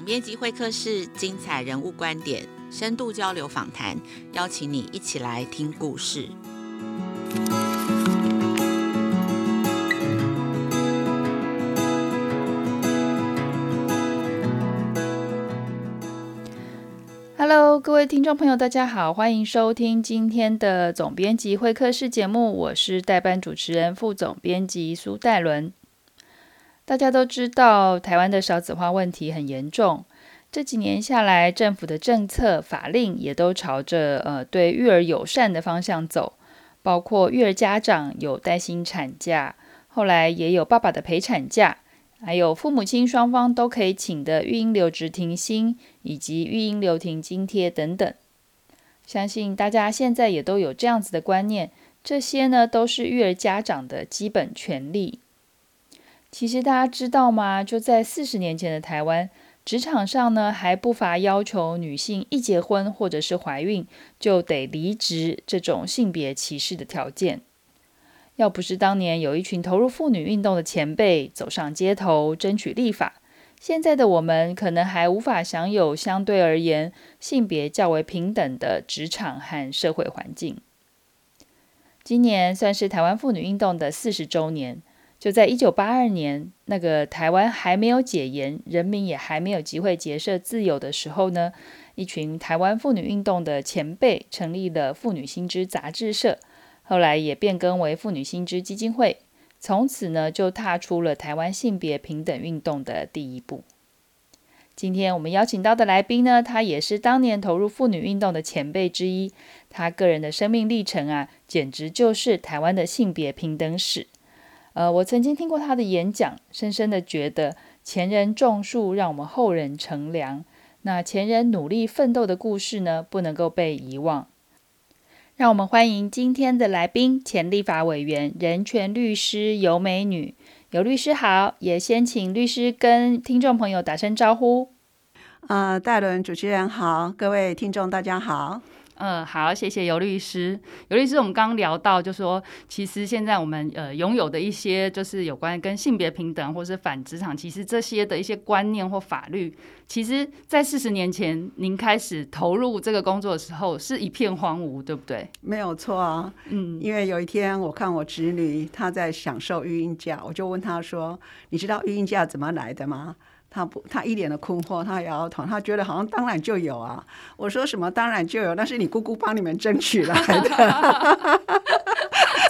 总编辑会客室，精彩人物观点，深度交流访谈，邀请你一起来听故事。Hello，各位听众朋友，大家好，欢迎收听今天的总编辑会客室节目，我是代班主持人、副总编辑苏戴伦。大家都知道，台湾的少子化问题很严重，这几年下来，政府的政策法令也都朝着呃对育儿友善的方向走，包括育儿家长有带薪产假，后来也有爸爸的陪产假。还有父母亲双方都可以请的育婴留职停薪，以及育婴留停津贴等等，相信大家现在也都有这样子的观念。这些呢，都是育儿家长的基本权利。其实大家知道吗？就在四十年前的台湾，职场上呢，还不乏要求女性一结婚或者是怀孕就得离职这种性别歧视的条件。要不是当年有一群投入妇女运动的前辈走上街头争取立法，现在的我们可能还无法享有相对而言性别较为平等的职场和社会环境。今年算是台湾妇女运动的四十周年，就在一九八二年，那个台湾还没有解严，人民也还没有机会结社自由的时候呢，一群台湾妇女运动的前辈成立了妇女新知杂志社。后来也变更为妇女新知基金会，从此呢就踏出了台湾性别平等运动的第一步。今天我们邀请到的来宾呢，他也是当年投入妇女运动的前辈之一，他个人的生命历程啊，简直就是台湾的性别平等史。呃，我曾经听过他的演讲，深深的觉得前人种树，让我们后人乘凉。那前人努力奋斗的故事呢，不能够被遗忘。让我们欢迎今天的来宾，前立法委员、人权律师尤美女。尤律师好，也先请律师跟听众朋友打声招呼。呃，岱伦主持人好，各位听众大家好。嗯，好，谢谢尤律师。尤律师，我们刚刚聊到，就是说，其实现在我们呃拥有的一些，就是有关跟性别平等或是反职场，其实这些的一些观念或法律，其实，在四十年前您开始投入这个工作的时候，是一片荒芜，对不对？没有错啊。嗯，因为有一天我看我侄女她在享受育婴假，我就问她说：“你知道育婴假怎么来的吗？”他不，他一脸的困惑，他摇摇头，他觉得好像当然就有啊。我说什么当然就有，那是你姑姑帮你们争取来的。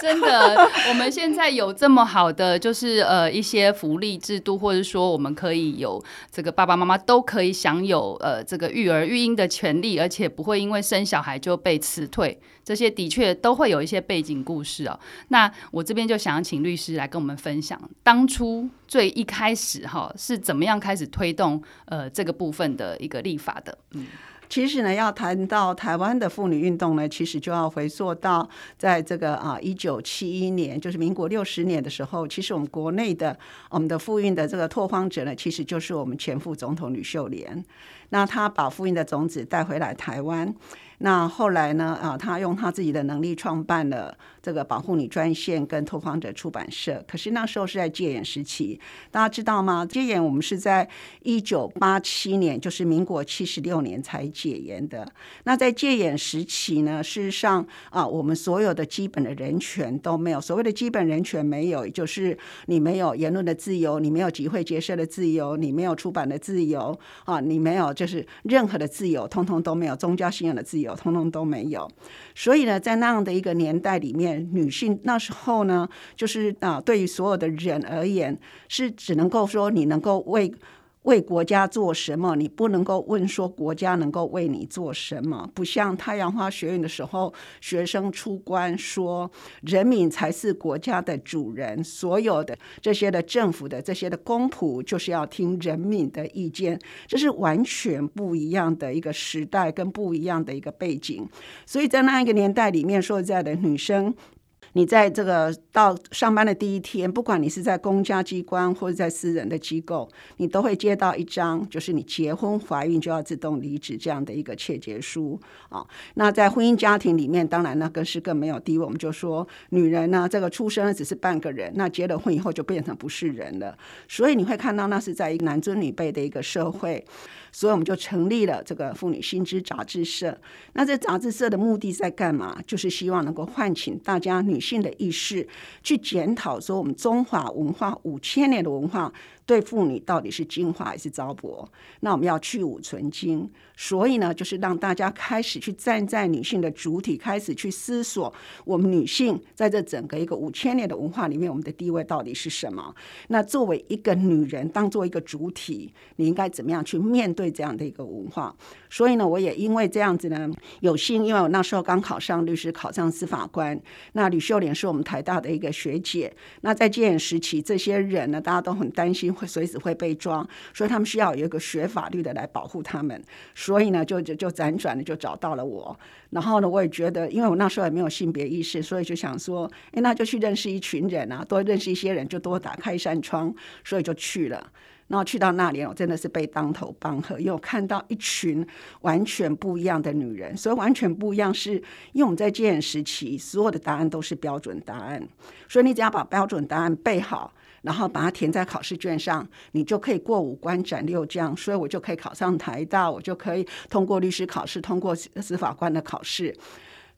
真的，我们现在有这么好的，就是呃一些福利制度，或者说我们可以有这个爸爸妈妈都可以享有呃这个育儿育婴的权利，而且不会因为生小孩就被辞退。这些的确都会有一些背景故事哦。那我这边就想要请律师来跟我们分享，当初最一开始哈是怎么样开始推动呃这个部分的一个立法的？嗯。其实呢，要谈到台湾的妇女运动呢，其实就要回溯到在这个啊一九七一年，就是民国六十年的时候，其实我们国内的我们的妇运的这个拓荒者呢，其实就是我们前副总统吕秀莲。那她把妇运的种子带回来台湾。那后来呢？啊，他用他自己的能力创办了这个保护你专线跟拓荒者出版社。可是那时候是在戒严时期，大家知道吗？戒严我们是在一九八七年，就是民国七十六年才戒严的。那在戒严时期呢，事实上啊，我们所有的基本的人权都没有。所谓的基本人权没有，就是你没有言论的自由，你没有集会结社的自由，你没有出版的自由啊，你没有就是任何的自由，通通都没有，宗教信仰的自由。通通都没有，所以呢，在那样的一个年代里面，女性那时候呢，就是啊，对于所有的人而言，是只能够说你能够为。为国家做什么？你不能够问说国家能够为你做什么？不像太阳花学运的时候，学生出关说人民才是国家的主人，所有的这些的政府的这些的公仆就是要听人民的意见，这是完全不一样的一个时代跟不一样的一个背景。所以在那一个年代里面，说实在的，女生。你在这个到上班的第一天，不管你是在公家机关或者在私人的机构，你都会接到一张，就是你结婚怀孕就要自动离职这样的一个切结书啊。那在婚姻家庭里面，当然那更是更没有地位。我们就说，女人呢，这个出生只是半个人，那结了婚以后就变成不是人了。所以你会看到，那是在一个男尊女卑的一个社会。所以我们就成立了这个妇女新知杂志社。那这杂志社的目的在干嘛？就是希望能够唤请大家女性的意识，去检讨说我们中华文化五千年的文化。对妇女到底是精华还是糟粕？那我们要去芜存菁，所以呢，就是让大家开始去站在女性的主体，开始去思索我们女性在这整个一个五千年的文化里面，我们的地位到底是什么？那作为一个女人，当做一个主体，你应该怎么样去面对这样的一个文化？所以呢，我也因为这样子呢，有幸，因为我那时候刚考上律师，考上司法官。那吕秀莲是我们台大的一个学姐。那在戒严时期，这些人呢，大家都很担心。会随时会被抓，所以他们需要有一个学法律的来保护他们。所以呢，就就就辗转的就找到了我。然后呢，我也觉得，因为我那时候也没有性别意识，所以就想说，哎，那就去认识一群人啊，多认识一些人，就多打开一扇窗。所以就去了。然后去到那里，我真的是被当头棒喝，因为我看到一群完全不一样的女人。所以完全不一样，是因为我们在戒严时期，所有的答案都是标准答案，所以你只要把标准答案背好。然后把它填在考试卷上，你就可以过五关斩六将，所以我就可以考上台大，我就可以通过律师考试，通过司法官的考试。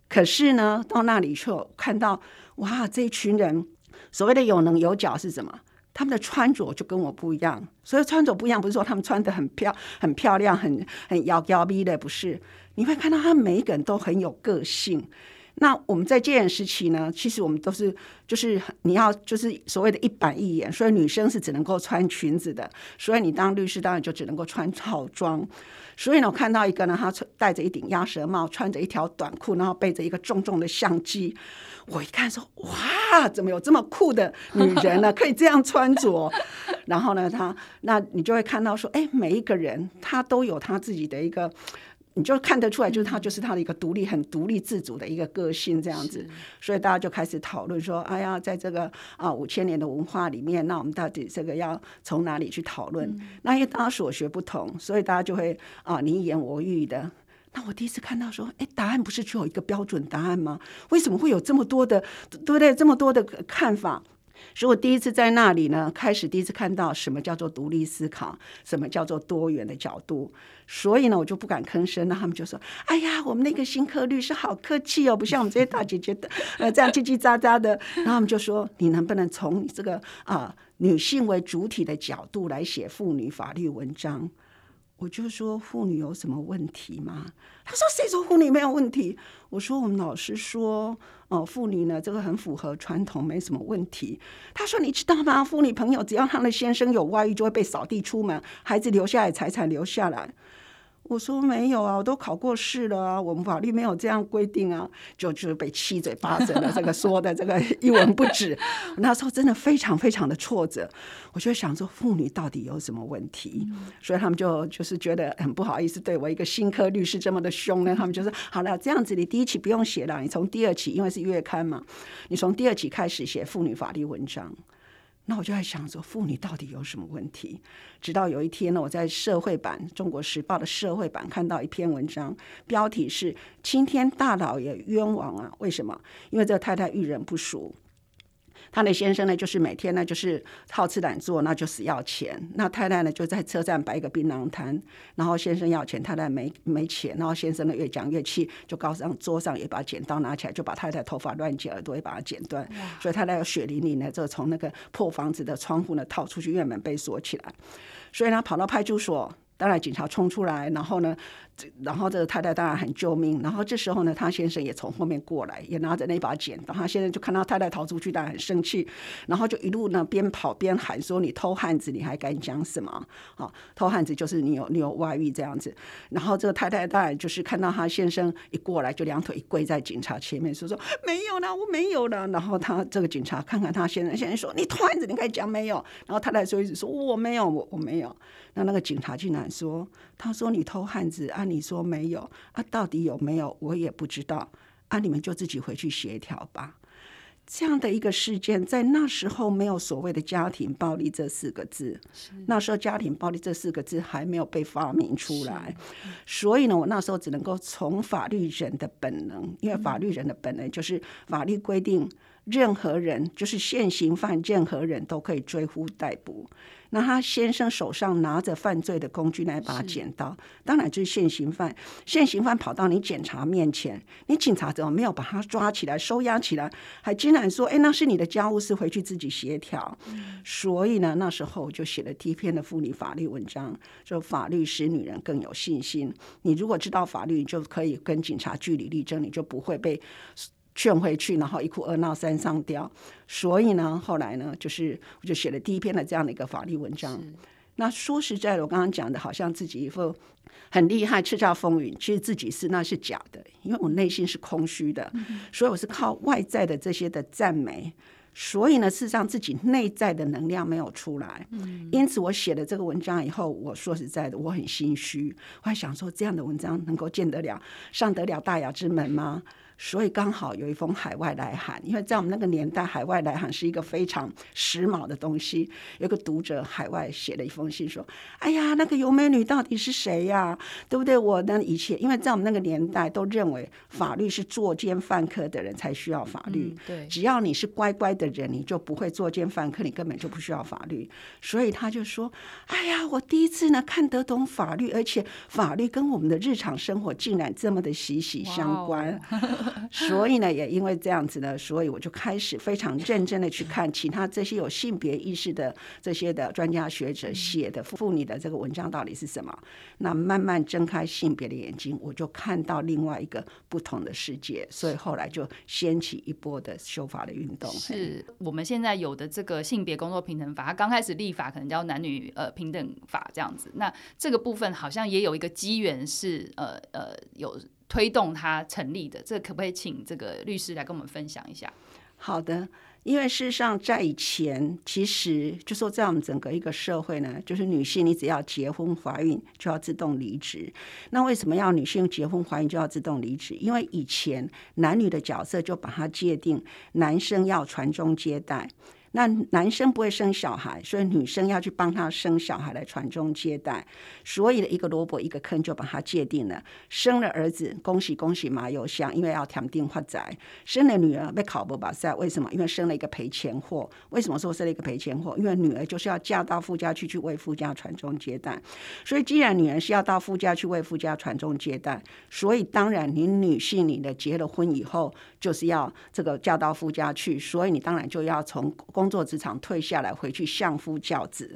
可是呢，到那里就看到，哇，这一群人所谓的有棱有角是什么？他们的穿着就跟我不一样。所以穿着不一样，不是说他们穿得很漂很漂亮，很很妖娇逼的，不是。你会看到他每一个人都很有个性。那我们在戒严时期呢，其实我们都是就是你要就是所谓的一板一眼，所以女生是只能够穿裙子的，所以你当律师当然就只能够穿套装。所以呢，我看到一个呢，她戴着一顶鸭舌帽，穿着一条短裤，然后背着一个重重的相机，我一看说哇，怎么有这么酷的女人呢？可以这样穿着。然后呢，她那你就会看到说，哎，每一个人她都有她自己的一个。你就看得出来，就是他就是他的一个独立、很独立自主的一个个性这样子，所以大家就开始讨论说：“哎呀，在这个啊五千年的文化里面，那我们到底这个要从哪里去讨论？”嗯、那因为大家所学不同，所以大家就会啊你一言我语的。那我第一次看到说：“哎，答案不是只有一个标准答案吗？为什么会有这么多的，对不对？这么多的看法？”所以我第一次在那里呢，开始第一次看到什么叫做独立思考，什么叫做多元的角度。所以呢，我就不敢吭声。那他们就说：“哎呀，我们那个新科律师好客气哦，不像我们这些大姐姐的，呃，这样叽叽喳喳的。”然后他们就说：“你能不能从这个啊女性为主体的角度来写妇女法律文章？”我就说：“妇女有什么问题吗？”他说：“谁说妇女没有问题？”我说：“我们老师说，哦，妇女呢，这个很符合传统，没什么问题。”他说：“你知道吗？妇女朋友只要她的先生有外遇，就会被扫地出门，孩子留下来，财产留下来。”我说没有啊，我都考过试了啊，我们法律没有这样规定啊，就就是被七嘴八舌的这个说的这个 一文不值。那时候真的非常非常的挫折，我就想说妇女到底有什么问题？所以他们就就是觉得很不好意思，对我一个新科律师这么的凶呢。他们就说好了，这样子你第一期不用写了，你从第二期，因为是月刊嘛，你从第二期开始写妇女法律文章。那我就在想说，妇女到底有什么问题？直到有一天呢，我在社会版《中国时报》的社会版看到一篇文章，标题是“青天大老爷冤枉啊”。为什么？因为这个太太遇人不淑。他的先生呢，就是每天呢，就是好吃懒做，那就死要钱。那太太呢，就在车站摆一个槟榔摊，然后先生要钱，太太没没钱，然后先生呢越讲越气，就告上桌上也把剪刀拿起来，就把太太头发乱剪，耳朵也把它剪断。所以太太有血淋淋的，就从那个破房子的窗户呢套出去，院门被锁起来，所以呢跑到派出所。当然，警察冲出来，然后呢，这然后这个太太当然很救命。然后这时候呢，他先生也从后面过来，也拿着那把剪刀。他先生就看到太太逃出去，当然很生气，然后就一路呢边跑边喊说：“你偷汉子，你还敢讲什么？啊，偷汉子就是你有你有外遇这样子。”然后这个太太当然就是看到他先生一过来，就两腿一跪在警察前面，说：“说没有了，我没有了。”然后他这个警察看看他先生，先生说：“你偷汉子，你敢讲没有？”然后太太就一直说：“我没有，我我没有。”那那个警察竟然说：“他说你偷汉子啊，你说没有啊，到底有没有？我也不知道啊，你们就自己回去协调吧。”这样的一个事件，在那时候没有所谓的家庭暴力这四个字，那时候家庭暴力这四个字还没有被发明出来，所以呢，我那时候只能够从法律人的本能，因为法律人的本能就是法律规定。任何人就是现行犯，任何人都可以追呼逮捕。那他先生手上拿着犯罪的工具，那把剪刀，当然就是现行犯。现行犯跑到你警察面前，你警察怎么没有把他抓起来、收押起来，还竟然说：“哎，那是你的家务事，回去自己协调。”所以呢，那时候就写了第一篇的妇女法律文章，说法律使女人更有信心。你如果知道法律，你就可以跟警察据理力争，你就不会被。劝回去，然后一哭二闹三上吊。所以呢，后来呢，就是我就写了第一篇的这样的一个法律文章。那说实在的，我刚刚讲的，好像自己一副很厉害、叱咤风云，其实自己是那是假的，因为我内心是空虚的，所以我是靠外在的这些的赞美。所以呢，事实上自己内在的能量没有出来。因此我写了这个文章以后，我说实在的，我很心虚。我还想说，这样的文章能够见得了、上得了大雅之门吗？所以刚好有一封海外来函，因为在我们那个年代，海外来函是一个非常时髦的东西。有个读者海外写了一封信说：“哎呀，那个尤美女到底是谁呀？对不对？我呢以前，因为在我们那个年代都认为法律是作奸犯科的人才需要法律，对，只要你是乖乖的人，你就不会作奸犯科，你根本就不需要法律。所以他就说：哎呀，我第一次呢看得懂法律，而且法律跟我们的日常生活竟然这么的息息相关。” 所以呢，也因为这样子呢，所以我就开始非常认真的去看其他这些有性别意识的这些的专家学者写的妇女的这个文章到底是什么。那慢慢睁开性别的眼睛，我就看到另外一个不同的世界。所以后来就掀起一波的修法的运动。是我们现在有的这个性别工作平等法，它刚开始立法可能叫男女呃平等法这样子。那这个部分好像也有一个机缘是呃呃有。推动它成立的，这可不可以请这个律师来跟我们分享一下？好的，因为事实上在以前，其实就说在我们整个一个社会呢，就是女性你只要结婚怀孕就要自动离职。那为什么要女性结婚怀孕就要自动离职？因为以前男女的角色就把它界定，男生要传宗接代。那男生不会生小孩，所以女生要去帮他生小孩来传宗接代。所以的一个萝卜一个坑就把它界定了。生了儿子，恭喜恭喜马有香，因为要添丁发财；生了女儿被考不把赛，为什么？因为生了一个赔钱货。为什么说生了一个赔钱货？因为女儿就是要嫁到夫家去，去为夫家传宗接代。所以既然女人是要到夫家去为夫家传宗接代，所以当然你女性你的结了婚以后，就是要这个嫁到夫家去，所以你当然就要从工作职场退下来，回去相夫教子。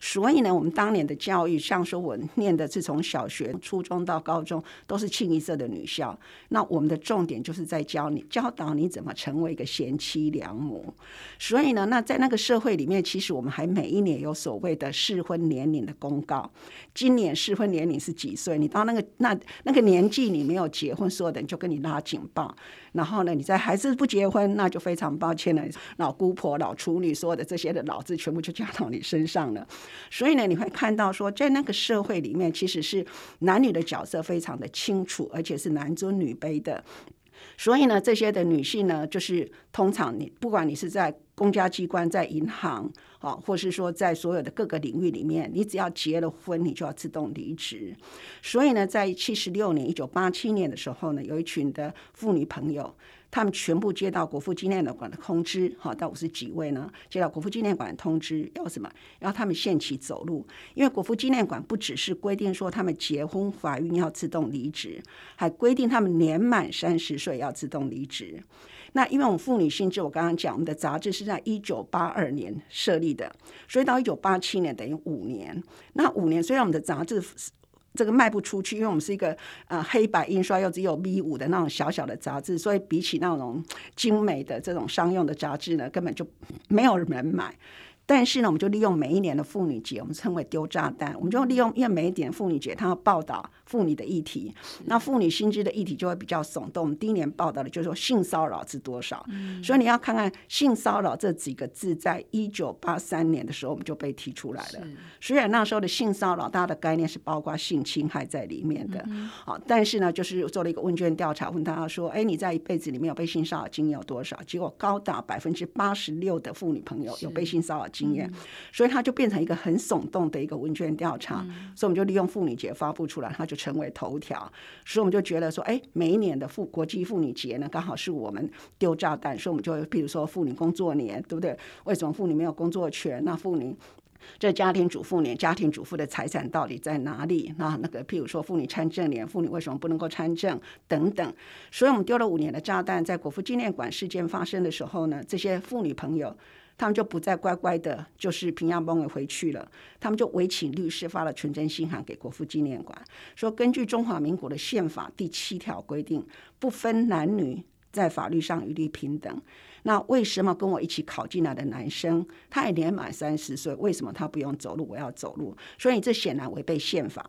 所以呢，我们当年的教育，像说我念的是从小学、初中到高中，都是清一色的女校。那我们的重点就是在教你、教导你怎么成为一个贤妻良母。所以呢，那在那个社会里面，其实我们还每一年有所谓的适婚年龄的公告。今年适婚年龄是几岁？你到那个那那个年纪，你没有结婚，所有人就跟你拉警报。然后呢，你在孩子不结婚，那就非常抱歉了。老姑婆、老处女，所有的这些的老字全部就加到你身上了。所以呢，你会看到说，在那个社会里面，其实是男女的角色非常的清楚，而且是男尊女卑的。所以呢，这些的女性呢，就是通常你不管你是在公家机关、在银行啊，或是说在所有的各个领域里面，你只要结了婚，你就要自动离职。所以呢，在七十六年（一九八七年）的时候呢，有一群的妇女朋友。他们全部接到国父纪念馆的通知，哈，到五十几位呢，接到国父纪念馆的通知，要什么？要他们限期走路，因为国父纪念馆不只是规定说他们结婚怀孕要自动离职，还规定他们年满三十岁要自动离职。那因为我们妇女性质，我刚刚讲，我们的杂志是在一九八二年设立的，所以到一九八七年等于五年。那五年，虽然我们的杂志。这个卖不出去，因为我们是一个呃黑白印刷又只有 V 五的那种小小的杂志，所以比起那种精美的这种商用的杂志呢，根本就没有人买。但是呢，我们就利用每一年的妇女节，我们称为丢炸弹，我们就利用因为每一年妇女节，它要报道妇女的议题，那妇女薪资的议题就会比较耸动。我们第一年报道的就是说性骚扰是多少，嗯、所以你要看看性骚扰这几个字，在一九八三年的时候我们就被提出来了。虽然那时候的性骚扰，大家的概念是包括性侵害在里面的，嗯、好，但是呢，就是做了一个问卷调查，问大家说，哎，你在一辈子里面有被性骚扰经验有多少？结果高达百分之八十六的妇女朋友有被性骚扰经验，嗯、所以它就变成一个很耸动的一个问卷调查。嗯、所以我们就利用妇女节发布出来，它就成为头条。所以我们就觉得说，哎，每一年的妇国际妇女节呢，刚好是我们丢炸弹。所以我们就比如说妇女工作年，对不对？为什么妇女没有工作权？那妇女这家庭主妇年，家庭主妇的财产到底在哪里？那那个譬如说妇女参政年，妇女为什么不能够参政？等等。所以我们丢了五年的炸弹，在国父纪念馆事件发生的时候呢，这些妇女朋友。他们就不再乖乖的，就是平安帮我回去了。他们就委请律师发了存证信函给国父纪念馆，说根据中华民国的宪法第七条规定，不分男女，在法律上一律平等。那为什么跟我一起考进来的男生，他也年满三十岁，为什么他不用走路，我要走路？所以这显然违背宪法。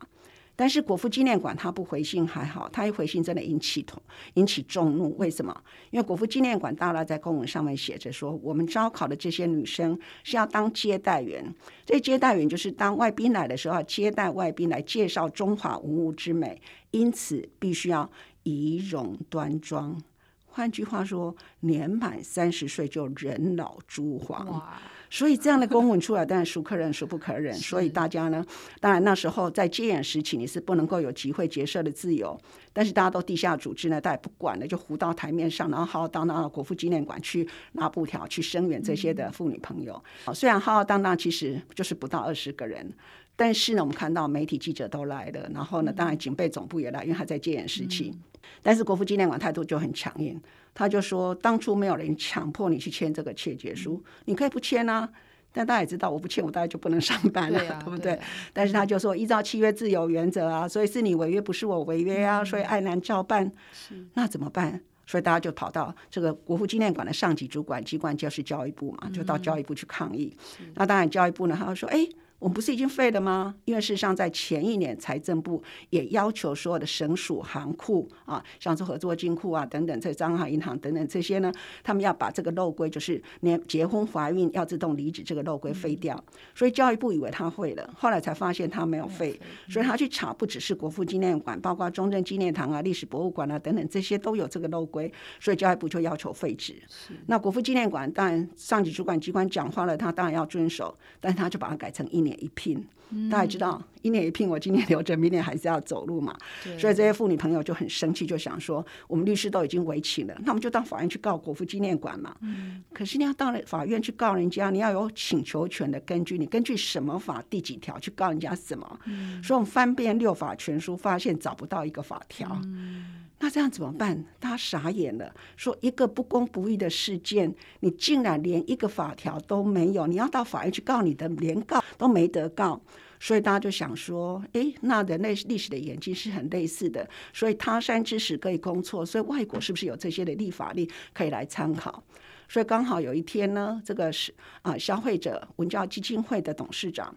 但是国父纪念馆他不回信还好，他一回信真的引起同引起众怒。为什么？因为国父纪念馆大大在公文上面写着说，我们招考的这些女生是要当接待员，这接待员就是当外宾来的时候接待外宾来介绍中华文物之美，因此必须要仪容端庄。换句话说，年满三十岁就人老珠黄。所以这样的公文出来，当然孰可忍孰不可忍。所以大家呢，当然那时候在戒严时期，你是不能够有集会结社的自由。但是大家都地下组织呢，大家也不管了，就糊到台面上，然后浩浩荡荡到国父纪念馆去拿布条去声援这些的妇女朋友。嗯、虽然浩浩荡荡其实就是不到二十个人，但是呢，我们看到媒体记者都来了，然后呢，当然警备总部也来，因为还在戒严时期。嗯、但是国父纪念馆态度就很强硬。他就说，当初没有人强迫你去签这个切结书，你可以不签啊。但大家也知道，我不签，我大家就不能上班了，对，啊、对不对？对啊、但是他就说，依照契约自由原则啊，所以是你违约，不是我违约啊，所以爱难照办。是那怎么办？所以大家就跑到这个国父纪念馆的上级主管机关，就是教育部嘛，就到教育部去抗议。嗯、那当然，教育部呢，他就说，哎。我们不是已经废了吗？因为事实上，在前一年，财政部也要求所有的省属行库啊，像是合作金库啊等等，这张行银行等等这些呢，他们要把这个漏规，就是连结婚怀孕要自动离职这个漏规废掉。所以教育部以为他会了，后来才发现他没有废，所以他去查，不只是国父纪念馆，包括中正纪念堂啊、历史博物馆啊等等这些都有这个漏规，所以教育部就要求废止。那国父纪念馆当然上级主管机关讲话了，他当然要遵守，但是他就把它改成一年。一聘，大家知道，一年一聘，我今年留着，明年还是要走路嘛。所以这些妇女朋友就很生气，就想说，我们律师都已经围请了，那我们就到法院去告国父纪念馆嘛。嗯、可是你要到了法院去告人家，你要有请求权的根据，你根据什么法第几条去告人家什么？嗯、所以我们翻遍六法全书，发现找不到一个法条。嗯那这样怎么办？他傻眼了，说一个不公不义的事件，你竟然连一个法条都没有，你要到法院去告你的，连告都没得告，所以大家就想说，诶，那人类历史的演进是很类似的，所以他山之石可以攻错，所以外国是不是有这些的立法例可以来参考？所以刚好有一天呢，这个是啊，消费者文教基金会的董事长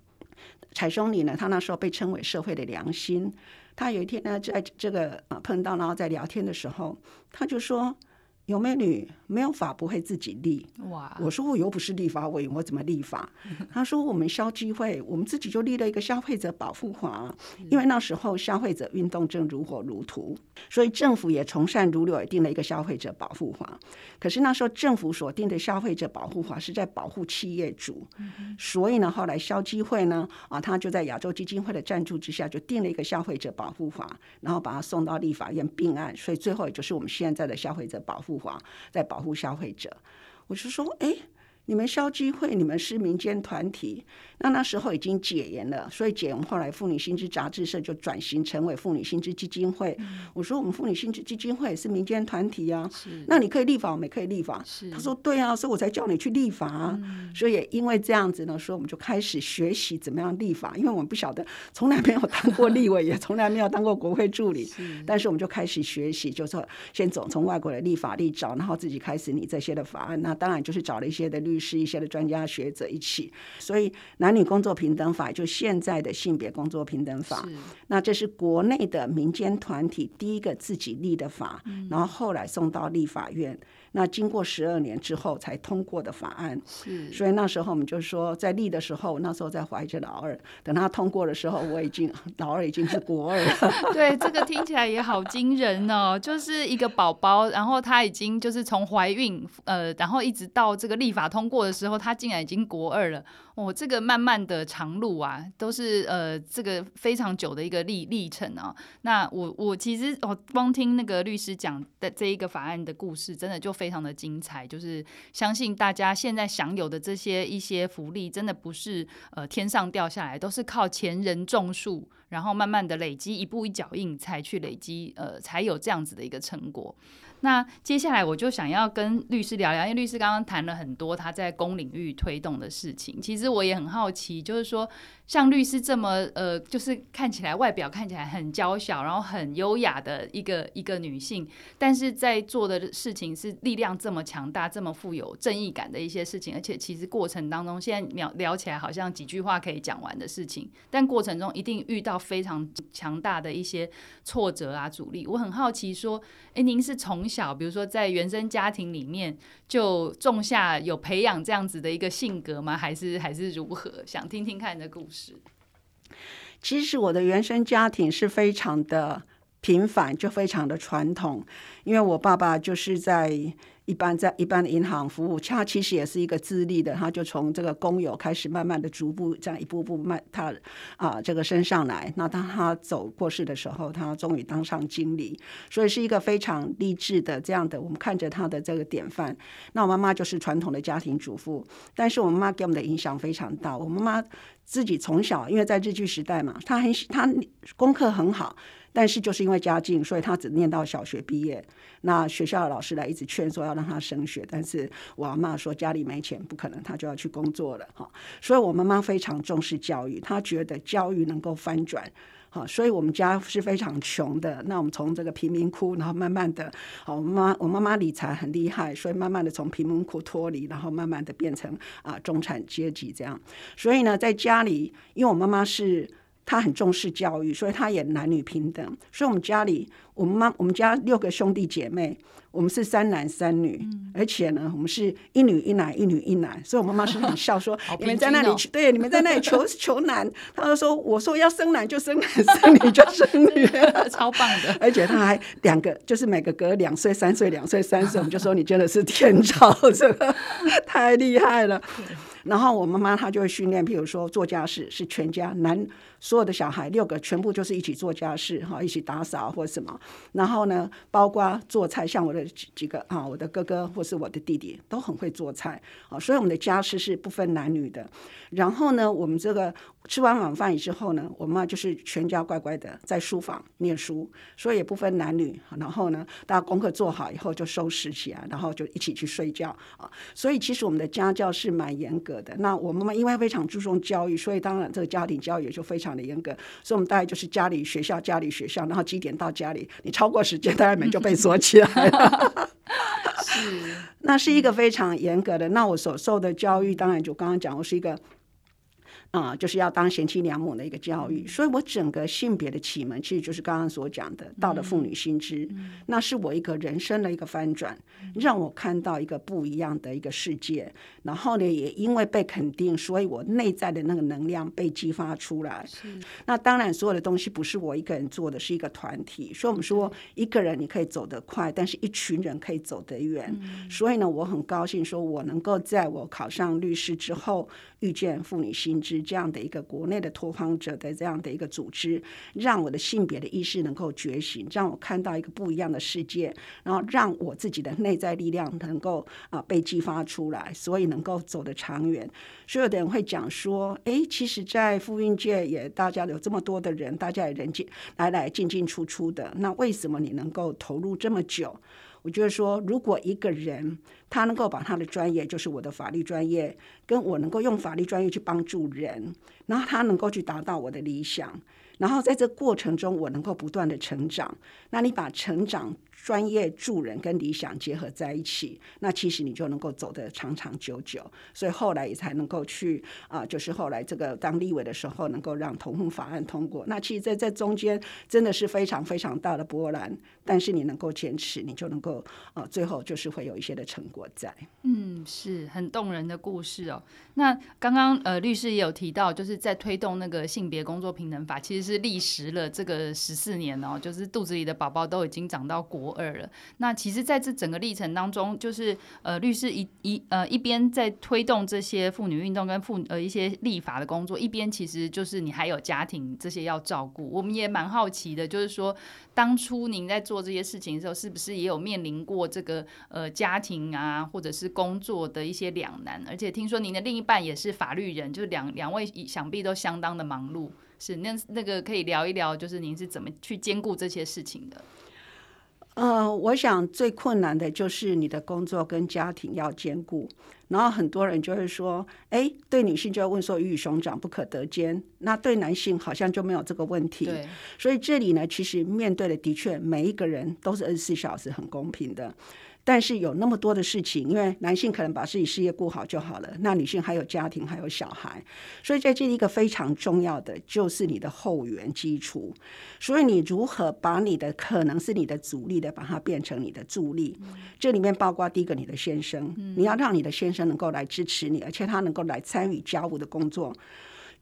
柴松里呢，他那时候被称为社会的良心。他有一天呢，在这个啊碰到，然后在聊天的时候，他就说。有美女没有法不会自己立。哇！我说我又不是立法委员，我怎么立法？他说我们消基会，我们自己就立了一个消费者保护法，因为那时候消费者运动正如火如荼，所以政府也从善如流，也定了一个消费者保护法。可是那时候政府所定的消费者保护法是在保护企业主，所以呢，后来消基会呢啊，他就在亚洲基金会的赞助之下，就定了一个消费者保护法，然后把它送到立法院并案，所以最后也就是我们现在的消费者保护。在保护消费者，我就说，哎。你们消基会，你们是民间团体，那那时候已经解严了，所以解严后来妇女新知杂志社就转型成为妇女新知基金会。嗯、我说我们妇女新知基金会也是民间团体啊，是那你可以立法，我们也可以立法。是他说对啊，所以我才叫你去立法啊。嗯、所以也因为这样子呢，所以我们就开始学习怎么样立法，因为我们不晓得，从来没有当过立委，也 从来没有当过国会助理，是但是我们就开始学习，就是说先走从外国的立法例找，然后自己开始拟这些的法案。那当然就是找了一些的律。律师一些的专家学者一起，所以男女工作平等法就现在的性别工作平等法，是。那这是国内的民间团体第一个自己立的法，嗯、然后后来送到立法院。那经过十二年之后才通过的法案，是，所以那时候我们就说，在立的时候，那时候在怀着老二，等他通过的时候，我已经 老二已经是国二了。对，这个听起来也好惊人哦，就是一个宝宝，然后他已经就是从怀孕，呃，然后一直到这个立法通过的时候，他竟然已经国二了。哦，这个慢慢的长路啊，都是呃这个非常久的一个历历程啊。那我我其实我光听那个律师讲的这一个法案的故事，真的就非常的精彩。就是相信大家现在享有的这些一些福利，真的不是呃天上掉下来，都是靠前人种树，然后慢慢的累积，一步一脚印才去累积，呃，才有这样子的一个成果。那接下来我就想要跟律师聊聊，因为律师刚刚谈了很多他在公领域推动的事情。其实我也很好奇，就是说像律师这么呃，就是看起来外表看起来很娇小，然后很优雅的一个一个女性，但是在做的事情是力量这么强大、这么富有正义感的一些事情，而且其实过程当中，现在聊聊起来好像几句话可以讲完的事情，但过程中一定遇到非常强大的一些挫折啊、阻力。我很好奇说，哎，您是从小，比如说在原生家庭里面就种下有培养这样子的一个性格吗？还是还是如何？想听听看你的故事。其实我的原生家庭是非常的平凡，就非常的传统，因为我爸爸就是在。一般在一般的银行服务，他其实也是一个自立的，他就从这个工友开始，慢慢的逐步这样一步步迈他啊这个升上来。那当他走过世的时候，他终于当上经理，所以是一个非常励志的这样的。我们看着他的这个典范。那我妈妈就是传统的家庭主妇，但是我妈妈给我们的影响非常大。我妈妈自己从小因为在日据时代嘛，她很她功课很好。但是就是因为家境，所以他只念到小学毕业。那学校的老师来一直劝说要让他升学，但是我阿妈说家里没钱，不可能，他就要去工作了哈。所以我妈妈非常重视教育，她觉得教育能够翻转。好，所以我们家是非常穷的。那我们从这个贫民窟，然后慢慢的，好，我妈我妈妈理财很厉害，所以慢慢的从贫民窟脱离，然后慢慢的变成啊中产阶级这样。所以呢，在家里，因为我妈妈是。他很重视教育，所以他也男女平等。所以，我们家里，我们妈，我们家六个兄弟姐妹，我们是三男三女，嗯、而且呢，我们是一女一男，一女一男。所以，我妈妈是很笑说，哦、你们在那里，对，你们在那里求 求男。他就说，我说要生男就生男，生女就生女，超棒的。而且他还两个，就是每个隔两岁、三岁、两岁、三岁，我们就说你真的是天朝，这个太厉害了。然后我妈妈她就会训练，譬如说做家事是全家男所有的小孩六个全部就是一起做家事哈，一起打扫或什么。然后呢，包括做菜，像我的几个啊，我的哥哥或是我的弟弟都很会做菜啊，所以我们的家事是不分男女的。然后呢，我们这个吃完晚饭之后呢，我妈就是全家乖乖的在书房念书，所以也不分男女。然后呢，大家功课做好以后就收拾起来，然后就一起去睡觉啊。所以其实我们的家教是蛮严格的。那我妈妈因为非常注重教育，所以当然这个家庭教育也就非常的严格。所以我们大概就是家里学校，家里学校，然后几点到家里，你超过时间，大概门就被锁起来了。是，那是一个非常严格的。那我所受的教育，当然就刚刚讲，我是一个。啊、嗯，就是要当贤妻良母的一个教育，所以我整个性别的启蒙，其实就是刚刚所讲的，到了妇女新知，嗯、那是我一个人生的一个翻转，让我看到一个不一样的一个世界。然后呢，也因为被肯定，所以我内在的那个能量被激发出来。那当然，所有的东西不是我一个人做的，是一个团体。所以我们说，一个人你可以走得快，但是一群人可以走得远。嗯、所以呢，我很高兴，说我能够在我考上律师之后，遇见妇女新知。这样的一个国内的拓荒者的这样的一个组织，让我的性别的意识能够觉醒，让我看到一个不一样的世界，然后让我自己的内在力量能够啊被激发出来，所以能够走得长远。所有的人会讲说，哎，其实，在妇运界也大家有这么多的人，大家也人进来来进进出出的，那为什么你能够投入这么久？我就是说，如果一个人他能够把他的专业，就是我的法律专业，跟我能够用法律专业去帮助人，然后他能够去达到我的理想，然后在这过程中我能够不断的成长。那你把成长。专业助人跟理想结合在一起，那其实你就能够走得长长久久。所以后来也才能够去啊、就是后来这个当立委的时候，能够让同婚法案通过。那其实在这中间真的是非常非常大的波澜，但是你能够坚持，你就能够啊、呃，最后就是会有一些的成果在。嗯，是很动人的故事哦。那刚刚呃律师也有提到，就是在推动那个性别工作平等法，其实是是历时了这个十四年哦，就是肚子里的宝宝都已经长到国二了。那其实，在这整个历程当中，就是呃，律师一一呃一边在推动这些妇女运动跟妇呃一些立法的工作，一边其实就是你还有家庭这些要照顾。我们也蛮好奇的，就是说，当初您在做这些事情的时候，是不是也有面临过这个呃家庭啊，或者是工作的一些两难？而且听说您的另一半也是法律人，就两两位想必都相当的忙碌。是那那个可以聊一聊，就是您是怎么去兼顾这些事情的？呃，我想最困难的就是你的工作跟家庭要兼顾，然后很多人就会说，哎，对女性就要问说鱼与熊掌不可得兼，那对男性好像就没有这个问题。对，所以这里呢，其实面对的的确每一个人都是二十四小时很公平的。但是有那么多的事情，因为男性可能把自己事业顾好就好了，那女性还有家庭，还有小孩，所以在这里一个非常重要的就是你的后援基础。所以你如何把你的可能是你的阻力的，把它变成你的助力？这里面包括第一个你的先生，你要让你的先生能够来支持你，而且他能够来参与家务的工作。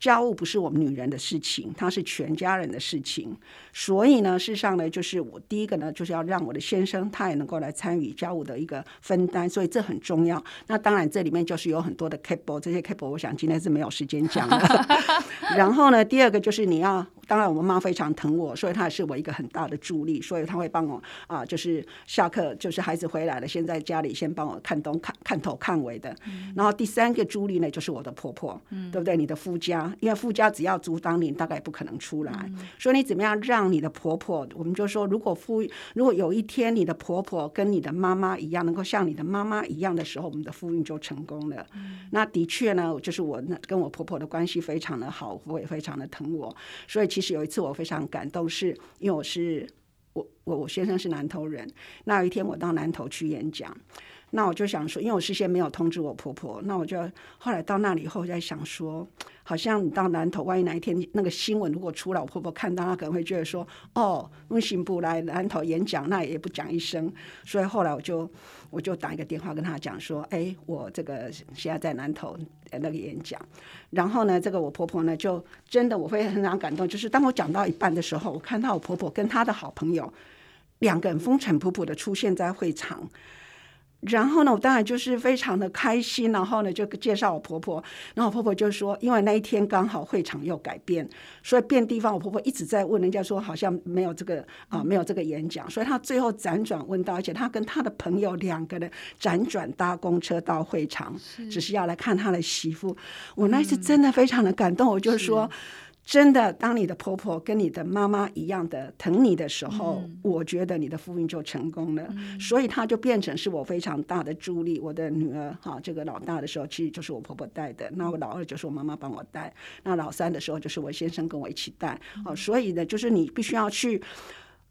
家务不是我们女人的事情，它是全家人的事情。所以呢，事实上呢，就是我第一个呢，就是要让我的先生他也能够来参与家务的一个分担，所以这很重要。那当然，这里面就是有很多的 cable，这些 cable 我想今天是没有时间讲的。然后呢，第二个就是你要。当然，我妈妈非常疼我，所以她也是我一个很大的助力。所以她会帮我啊，就是下课，就是孩子回来了，先在家里先帮我看东看看头看尾的。嗯、然后第三个助力呢，就是我的婆婆，嗯、对不对？你的夫家，因为夫家只要阻挡你，大概不可能出来。嗯、所以你怎么样让你的婆婆？我们就说，如果夫如果有一天你的婆婆跟你的妈妈一样，能够像你的妈妈一样的时候，我们的夫运就成功了。嗯、那的确呢，就是我那跟我婆婆的关系非常的好，我也非常的疼我，所以其其实有一次我非常感动，是因为我是我我我先生是南投人，那有一天我到南投去演讲，那我就想说，因为我事先没有通知我婆婆，那我就后来到那里以后在想说。好像你到南投，万一哪一天那个新闻如果出来，我婆婆看到，她可能会觉得说：“哦，温新不来南投演讲，那也不讲一声。”所以后来我就我就打一个电话跟她讲说：“哎，我这个现在在南投那个演讲。”然后呢，这个我婆婆呢就真的我会很常感动，就是当我讲到一半的时候，我看到我婆婆跟她的好朋友两个人风尘仆仆的出现在会场。然后呢，我当然就是非常的开心，然后呢就介绍我婆婆，然后我婆婆就说，因为那一天刚好会场又改变，所以变地方，我婆婆一直在问人家说，好像没有这个啊，没有这个演讲，所以她最后辗转问到，而且她跟她的朋友两个人辗转搭公车到会场，是只是要来看她的媳妇。我那次真的非常的感动，嗯、我就说。真的，当你的婆婆跟你的妈妈一样的疼你的时候，嗯、我觉得你的夫运就成功了。嗯、所以她就变成是我非常大的助力。我的女儿哈，这个老大的时候其实就是我婆婆带的，那我老二就是我妈妈帮我带，那老三的时候就是我先生跟我一起带。哦、嗯，所以呢，就是你必须要去。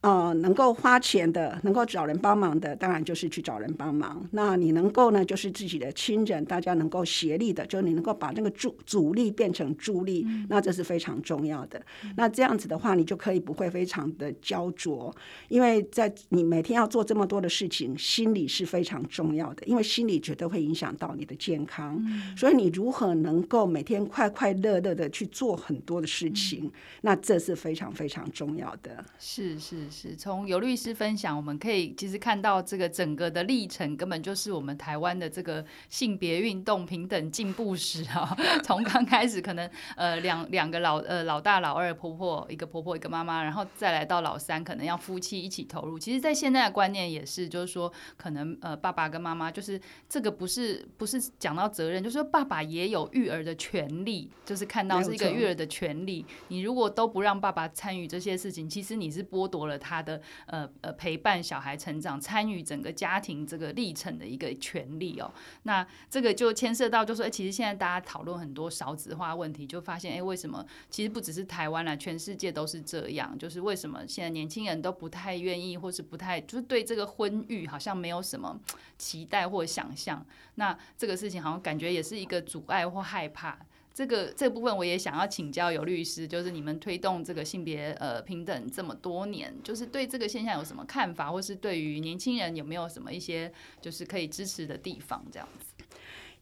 呃，能够花钱的，能够找人帮忙的，当然就是去找人帮忙。那你能够呢，就是自己的亲人，大家能够协力的，就是你能够把那个助阻力变成助力，嗯、那这是非常重要的。嗯、那这样子的话，你就可以不会非常的焦灼，因为在你每天要做这么多的事情，心理是非常重要的，因为心理绝对会影响到你的健康。嗯、所以你如何能够每天快快乐乐的去做很多的事情，嗯、那这是非常非常重要的。是是。是从尤律师分享，我们可以其实看到这个整个的历程，根本就是我们台湾的这个性别运动平等进步史啊。从刚开始可能呃两两个老呃老大老二婆婆一个婆婆一个妈妈，然后再来到老三，可能要夫妻一起投入。其实，在现在的观念也是，就是说可能呃爸爸跟妈妈就是这个不是不是讲到责任，就是说爸爸也有育儿的权利，就是看到是一个育儿的权利。你如果都不让爸爸参与这些事情，其实你是剥夺了。他的呃呃陪伴小孩成长、参与整个家庭这个历程的一个权利哦。那这个就牵涉到，就说，哎，其实现在大家讨论很多少子化问题，就发现，哎，为什么其实不只是台湾啦，全世界都是这样，就是为什么现在年轻人都不太愿意，或是不太就是对这个婚育好像没有什么期待或想象。那这个事情好像感觉也是一个阻碍或害怕。这个这部分我也想要请教有律师，就是你们推动这个性别呃平等这么多年，就是对这个现象有什么看法，或是对于年轻人有没有什么一些就是可以支持的地方这样子？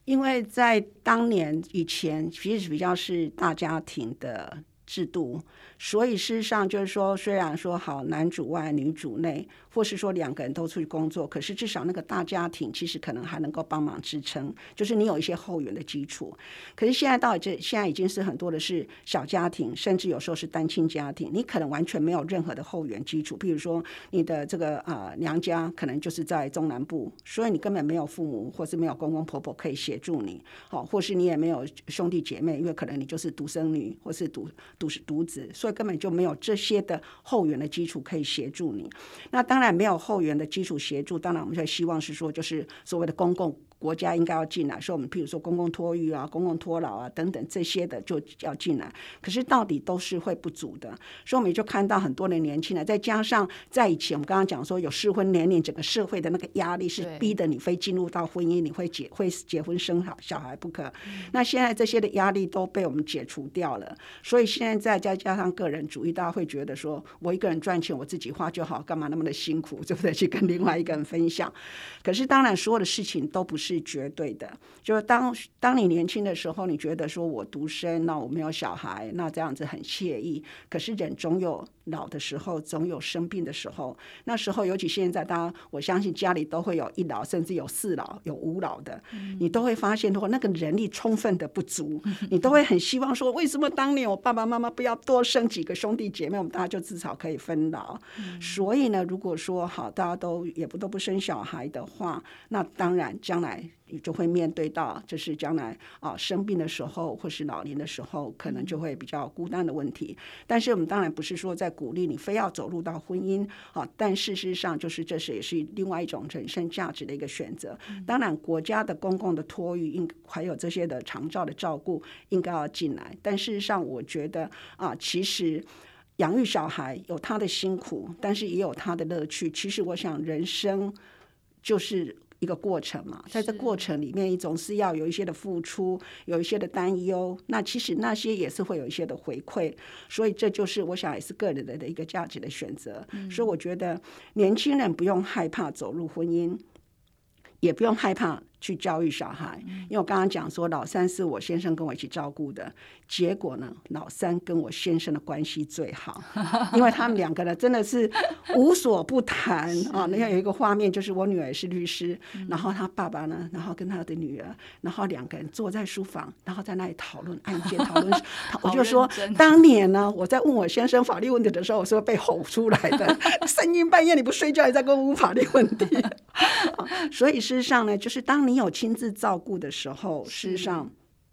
因为在当年以前，其实比较是大家庭的制度。所以事实上就是说，虽然说好男主外女主内，或是说两个人都出去工作，可是至少那个大家庭其实可能还能够帮忙支撑，就是你有一些后援的基础。可是现在到这现在已经是很多的是小家庭，甚至有时候是单亲家庭，你可能完全没有任何的后援基础。譬如说你的这个、呃、娘家可能就是在中南部，所以你根本没有父母或是没有公公婆婆可以协助你，好，或是你也没有兄弟姐妹，因为可能你就是独生女或是独独独子。所以根本就没有这些的后援的基础可以协助你。那当然没有后援的基础协助，当然我们就希望是说，就是所谓的公共。国家应该要进来，说我们譬如说公共托育啊、公共托老啊等等这些的就要进来，可是到底都是会不足的，所以我们就看到很多的年轻人，再加上在以前我们刚刚讲说有适婚年龄，整个社会的那个压力是逼得你非进入到婚姻，你会结会结婚生好小孩不可。那现在这些的压力都被我们解除掉了，所以现在再加上个人主义，大家会觉得说我一个人赚钱我自己花就好，干嘛那么的辛苦，对不对？去跟另外一个人分享。可是当然所有的事情都不是。是绝对的，就是当当你年轻的时候，你觉得说我独生，那我没有小孩，那这样子很惬意。可是人总有老的时候，总有生病的时候。那时候，尤其现在，大家我相信家里都会有一老，甚至有四老、有五老的，你都会发现的话，那个人力充分的不足，你都会很希望说，为什么当年我爸爸妈妈不要多生几个兄弟姐妹，我们大家就至少可以分老。所以呢，如果说好，大家都也不都不生小孩的话，那当然将来。你就会面对到，就是将来啊生病的时候，或是老年的时候，可能就会比较孤单的问题。但是我们当然不是说在鼓励你非要走入到婚姻啊，但事实上就是这是也是另外一种人生价值的一个选择。当然，国家的公共的托育应还有这些的长照的照顾应该要进来。但事实上，我觉得啊，其实养育小孩有他的辛苦，但是也有他的乐趣。其实我想，人生就是。一个过程嘛，在这过程里面，你总是要有一些的付出，有一些的担忧。那其实那些也是会有一些的回馈，所以这就是我想也是个人的的一个价值的选择。嗯。所以我觉得年轻人不用害怕走入婚姻，也不用害怕。去教育小孩，因为我刚刚讲说，老三是我先生跟我一起照顾的，结果呢，老三跟我先生的关系最好，因为他们两个呢真的是无所不谈 啊。那要有一个画面，就是我女儿是律师，然后他爸爸呢，然后跟他的女儿，然后两个人坐在书房，然后在那里讨论案件，讨论。我就说，当年呢，我在问我先生法律问题的时候，我是被吼出来的，深更半夜你不睡觉，你在跟我问法律问题。所以事实上呢，就是当。你有亲自照顾的时候，事实上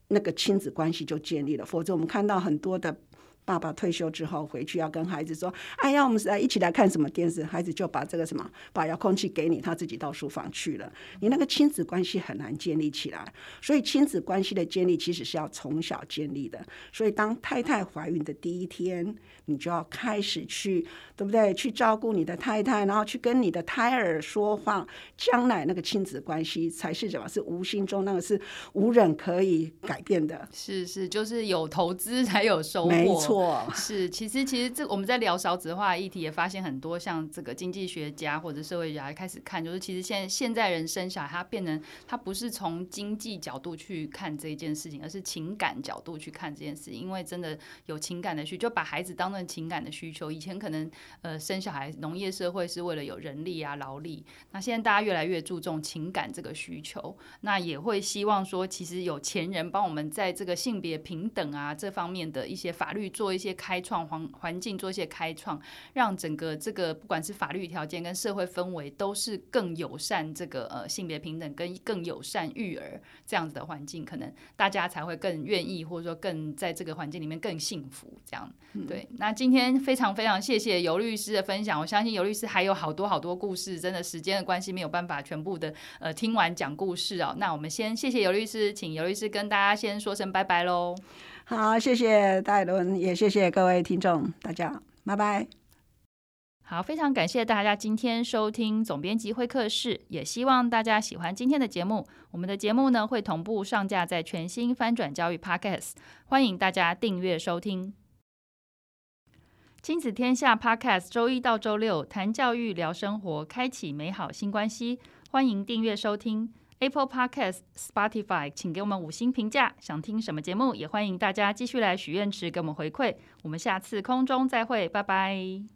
那个亲子关系就建立了。否则，我们看到很多的。爸爸退休之后回去要跟孩子说：“哎呀，我们来一起来看什么电视？”孩子就把这个什么把遥控器给你，他自己到书房去了。你那个亲子关系很难建立起来，所以亲子关系的建立其实是要从小建立的。所以当太太怀孕的第一天，你就要开始去，对不对？去照顾你的太太，然后去跟你的胎儿说话，将来那个亲子关系才是什么？是无形中那个是无人可以改变的。是是，就是有投资才有收获。没错。是，其实其实这我们在聊少子化议题，也发现很多像这个经济学家或者社会学家开始看，就是其实现现在人生小孩，他变成他不是从经济角度去看这件事情，而是情感角度去看这件事情，因为真的有情感的需求，就把孩子当成情感的需求。以前可能呃生小孩，农业社会是为了有人力啊劳力，那现在大家越来越注重情感这个需求，那也会希望说，其实有钱人帮我们在这个性别平等啊这方面的一些法律做。做一些开创环环境，做一些开创，让整个这个不管是法律条件跟社会氛围都是更友善，这个呃性别平等跟更友善育儿这样子的环境，可能大家才会更愿意，或者说更在这个环境里面更幸福。这样对。那今天非常非常谢谢尤律师的分享，我相信尤律师还有好多好多故事，真的时间的关系没有办法全部的呃听完讲故事哦。那我们先谢谢尤律师，请尤律师跟大家先说声拜拜喽。好，谢谢戴伦，也谢谢各位听众，大家拜拜。好，非常感谢大家今天收听总编辑会客室，也希望大家喜欢今天的节目。我们的节目呢会同步上架在全新翻转教育 Podcast，欢迎大家订阅收听。亲子天下 Podcast 周一到周六谈教育、聊生活，开启美好新关系，欢迎订阅收听。Apple Podcast、Spotify，请给我们五星评价。想听什么节目，也欢迎大家继续来许愿池给我们回馈。我们下次空中再会，拜拜。